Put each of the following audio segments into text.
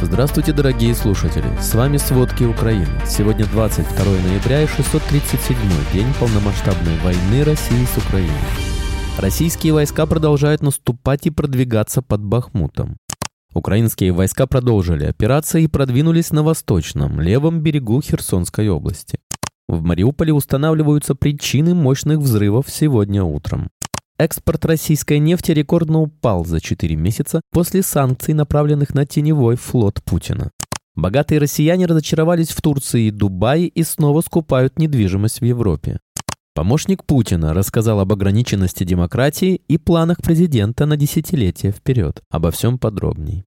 Здравствуйте, дорогие слушатели! С вами «Сводки Украины». Сегодня 22 ноября и 637 день полномасштабной войны России с Украиной. Российские войска продолжают наступать и продвигаться под Бахмутом. Украинские войска продолжили операции и продвинулись на восточном, левом берегу Херсонской области. В Мариуполе устанавливаются причины мощных взрывов сегодня утром. Экспорт российской нефти рекордно упал за 4 месяца после санкций, направленных на теневой флот Путина. Богатые россияне разочаровались в Турции и Дубае и снова скупают недвижимость в Европе. Помощник Путина рассказал об ограниченности демократии и планах президента на десятилетия вперед. Обо всем подробней.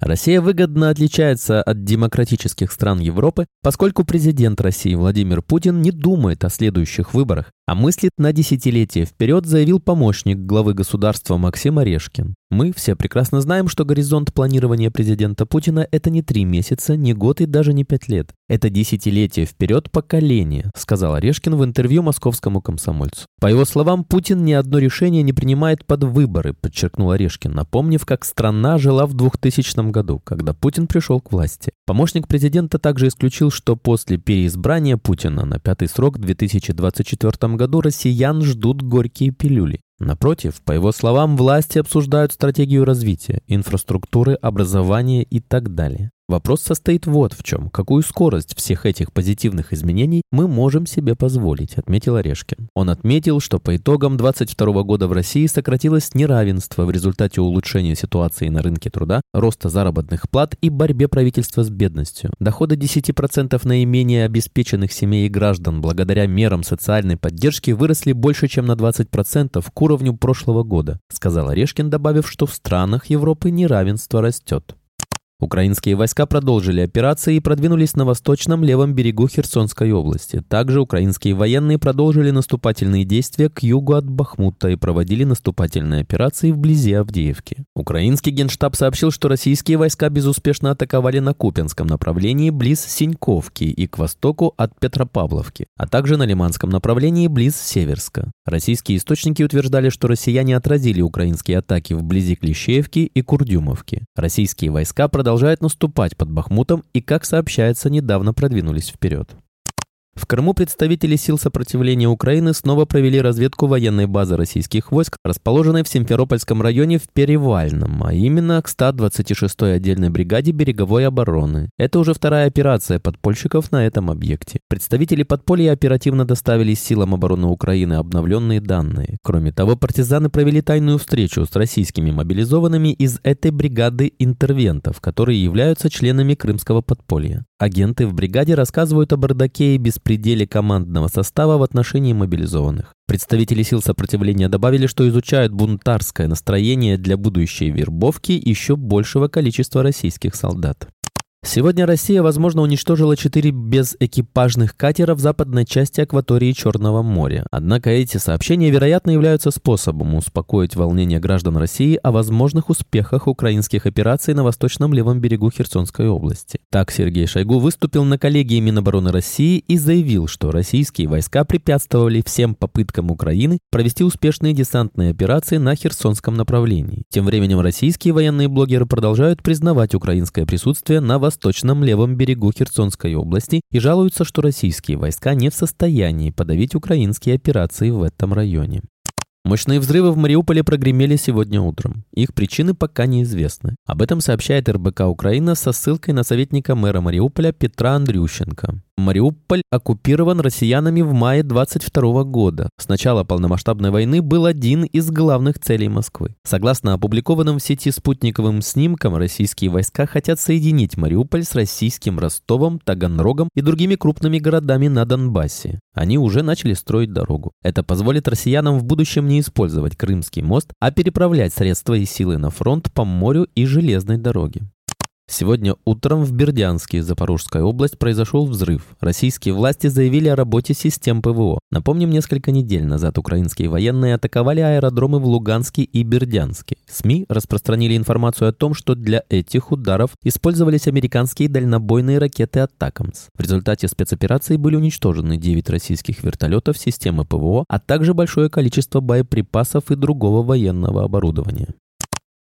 Россия выгодно отличается от демократических стран Европы, поскольку президент России Владимир Путин не думает о следующих выборах, а мыслит на десятилетие вперед, заявил помощник главы государства Максим Орешкин. Мы все прекрасно знаем, что горизонт планирования президента Путина – это не три месяца, не год и даже не пять лет. Это десятилетие вперед поколение, сказал Орешкин в интервью московскому комсомольцу. По его словам, Путин ни одно решение не принимает под выборы, подчеркнул Орешкин, напомнив, как страна жила в 2000 году, когда Путин пришел к власти. Помощник президента также исключил, что после переизбрания Путина на пятый срок в 2024 году россиян ждут горькие пилюли. Напротив, по его словам, власти обсуждают стратегию развития, инфраструктуры, образования и так далее. Вопрос состоит вот в чем. Какую скорость всех этих позитивных изменений мы можем себе позволить, отметил Орешкин. Он отметил, что по итогам 2022 года в России сократилось неравенство в результате улучшения ситуации на рынке труда, роста заработных плат и борьбе правительства с бедностью. Доходы 10% наименее обеспеченных семей и граждан благодаря мерам социальной поддержки выросли больше, чем на 20% к уровню прошлого года, сказал Орешкин, добавив, что в странах Европы неравенство растет. Украинские войска продолжили операции и продвинулись на восточном левом берегу Херсонской области. Также украинские военные продолжили наступательные действия к югу от Бахмута и проводили наступательные операции вблизи Авдеевки. Украинский генштаб сообщил, что российские войска безуспешно атаковали на Купенском направлении близ Синьковки и к востоку от Петропавловки, а также на Лиманском направлении близ Северска. Российские источники утверждали, что россияне отразили украинские атаки вблизи Клещеевки и Курдюмовки. Российские войска продолжали продолжает наступать под Бахмутом и, как сообщается, недавно продвинулись вперед. В Крыму представители сил сопротивления Украины снова провели разведку военной базы российских войск, расположенной в Симферопольском районе в Перевальном, а именно к 126-й отдельной бригаде береговой обороны. Это уже вторая операция подпольщиков на этом объекте. Представители подполья оперативно доставили силам обороны Украины обновленные данные. Кроме того, партизаны провели тайную встречу с российскими мобилизованными из этой бригады интервентов, которые являются членами крымского подполья. Агенты в бригаде рассказывают о бардаке и беспределе командного состава в отношении мобилизованных. Представители сил сопротивления добавили, что изучают бунтарское настроение для будущей вербовки еще большего количества российских солдат. Сегодня Россия, возможно, уничтожила четыре безэкипажных катера в западной части акватории Черного моря. Однако эти сообщения, вероятно, являются способом успокоить волнение граждан России о возможных успехах украинских операций на восточном левом берегу Херсонской области. Так Сергей Шойгу выступил на коллегии Минобороны России и заявил, что российские войска препятствовали всем попыткам Украины провести успешные десантные операции на Херсонском направлении. Тем временем российские военные блогеры продолжают признавать украинское присутствие на восточном левом берегу Херсонской области и жалуются, что российские войска не в состоянии подавить украинские операции в этом районе. Мощные взрывы в Мариуполе прогремели сегодня утром. Их причины пока неизвестны. Об этом сообщает РБК Украина со ссылкой на советника мэра Мариуполя Петра Андрющенко. Мариуполь оккупирован россиянами в мае 22 года. С начала полномасштабной войны был один из главных целей Москвы. Согласно опубликованным в сети спутниковым снимкам, российские войска хотят соединить Мариуполь с российским Ростовом, Таганрогом и другими крупными городами на Донбассе. Они уже начали строить дорогу. Это позволит россиянам в будущем не использовать Крымский мост, а переправлять средства и силы на фронт по морю и железной дороге. Сегодня утром в Бердянске, Запорожская область, произошел взрыв. Российские власти заявили о работе систем ПВО. Напомним, несколько недель назад украинские военные атаковали аэродромы в Луганске и Бердянске. СМИ распространили информацию о том, что для этих ударов использовались американские дальнобойные ракеты «Атакамс». В результате спецоперации были уничтожены 9 российских вертолетов системы ПВО, а также большое количество боеприпасов и другого военного оборудования.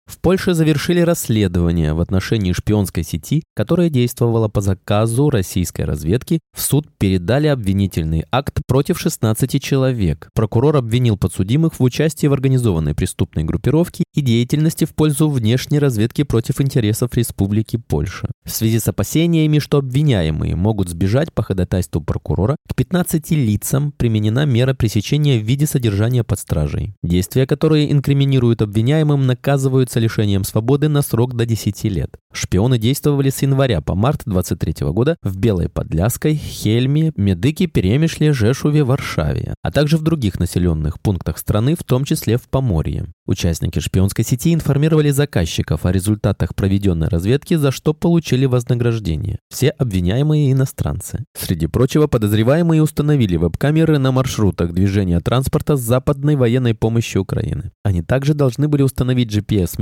В Польше завершили расследование в отношении шпионской сети, которая действовала по заказу российской разведки. В суд передали обвинительный акт против 16 человек. Прокурор обвинил подсудимых в участии в организованной преступной группировке и деятельности в пользу внешней разведки против интересов Республики Польша. В связи с опасениями, что обвиняемые могут сбежать по ходатайству прокурора, к 15 лицам применена мера пресечения в виде содержания под стражей. Действия, которые инкриминируют обвиняемым, наказываются наказывается лишением свободы на срок до 10 лет. Шпионы действовали с января по март 23 года в Белой Подляской, Хельме, Медыке, Перемишле, Жешуве, Варшаве, а также в других населенных пунктах страны, в том числе в Поморье. Участники шпионской сети информировали заказчиков о результатах проведенной разведки, за что получили вознаграждение. Все обвиняемые иностранцы. Среди прочего, подозреваемые установили веб-камеры на маршрутах движения транспорта с западной военной помощью Украины. Они также должны были установить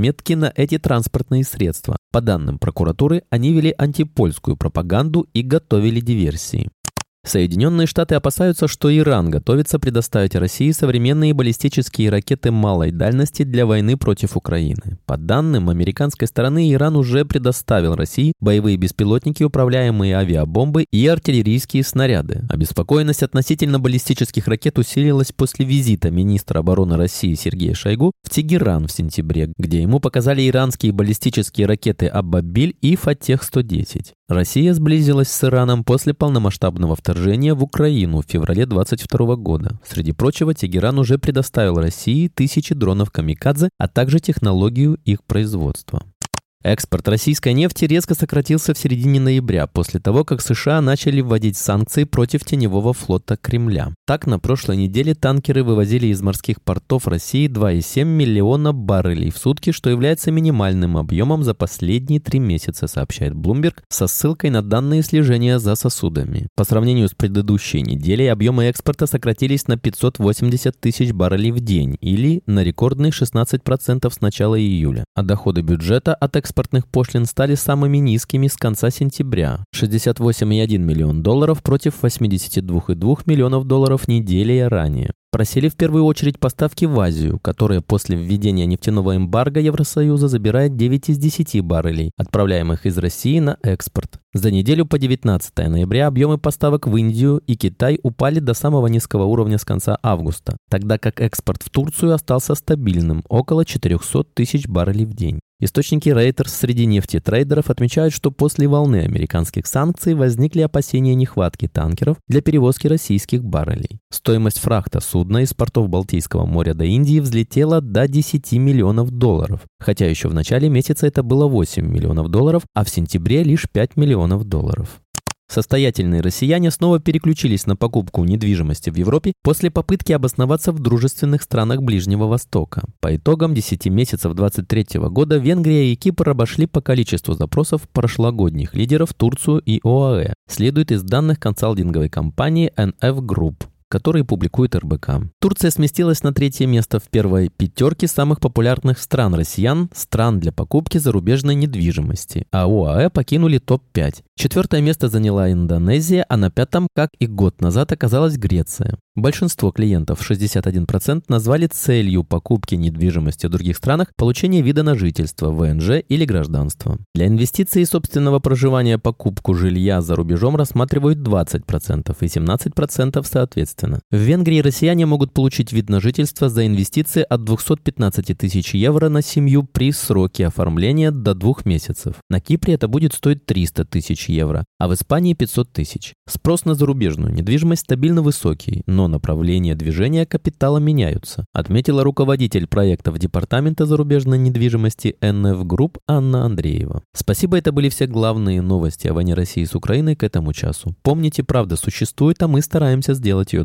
GPS-метки на эти транспортные средства. По данным прокуратуры, они вели антипольскую пропаганду и готовили диверсии. Соединенные Штаты опасаются, что Иран готовится предоставить России современные баллистические ракеты малой дальности для войны против Украины. По данным американской стороны, Иран уже предоставил России боевые беспилотники, управляемые авиабомбы и артиллерийские снаряды. Обеспокоенность относительно баллистических ракет усилилась после визита министра обороны России Сергея Шойгу в Тегеран в сентябре, где ему показали иранские баллистические ракеты «Аббабиль» и «Фатех-110». Россия сблизилась с Ираном после полномасштабного вторжения в Украину в феврале 22 года. Среди прочего, Тегеран уже предоставил России тысячи дронов «Камикадзе», а также технологию их производства. Экспорт российской нефти резко сократился в середине ноября, после того, как США начали вводить санкции против теневого флота Кремля. Так, на прошлой неделе танкеры вывозили из морских портов России 2,7 миллиона баррелей в сутки, что является минимальным объемом за последние три месяца, сообщает Bloomberg, со ссылкой на данные слежения за сосудами. По сравнению с предыдущей неделей, объемы экспорта сократились на 580 тысяч баррелей в день, или на рекордные 16% с начала июля. А доходы бюджета от экспорта экспортных пошлин стали самыми низкими с конца сентября – 68,1 миллион долларов против 82,2 миллионов долларов недели ранее. Просели в первую очередь поставки в Азию, которая после введения нефтяного эмбарго Евросоюза забирает 9 из 10 баррелей, отправляемых из России на экспорт. За неделю по 19 ноября объемы поставок в Индию и Китай упали до самого низкого уровня с конца августа, тогда как экспорт в Турцию остался стабильным – около 400 тысяч баррелей в день. Источники Reuters среди нефтетрейдеров отмечают, что после волны американских санкций возникли опасения нехватки танкеров для перевозки российских баррелей. Стоимость фрахта судна из портов Балтийского моря до Индии взлетела до 10 миллионов долларов, хотя еще в начале месяца это было 8 миллионов долларов, а в сентябре лишь 5 миллионов долларов. Состоятельные россияне снова переключились на покупку недвижимости в Европе после попытки обосноваться в дружественных странах Ближнего Востока. По итогам 10 месяцев 2023 года Венгрия и Кипр обошли по количеству запросов прошлогодних лидеров Турцию и ОАЭ, следует из данных консалтинговой компании NF Group которые публикует РБК. Турция сместилась на третье место в первой пятерке самых популярных стран россиян, стран для покупки зарубежной недвижимости, а ОАЭ покинули топ-5. Четвертое место заняла Индонезия, а на пятом, как и год назад, оказалась Греция. Большинство клиентов, 61%, назвали целью покупки недвижимости в других странах получение вида на жительство, ВНЖ или гражданство. Для инвестиций и собственного проживания покупку жилья за рубежом рассматривают 20% и 17% соответственно. В Венгрии россияне могут получить вид на жительство за инвестиции от 215 тысяч евро на семью при сроке оформления до двух месяцев. На Кипре это будет стоить 300 тысяч евро, а в Испании 500 тысяч. Спрос на зарубежную недвижимость стабильно высокий, но направления движения капитала меняются, отметила руководитель проектов Департамента зарубежной недвижимости NF Group Анна Андреева. Спасибо, это были все главные новости о войне России с Украиной к этому часу. Помните, правда существует, а мы стараемся сделать ее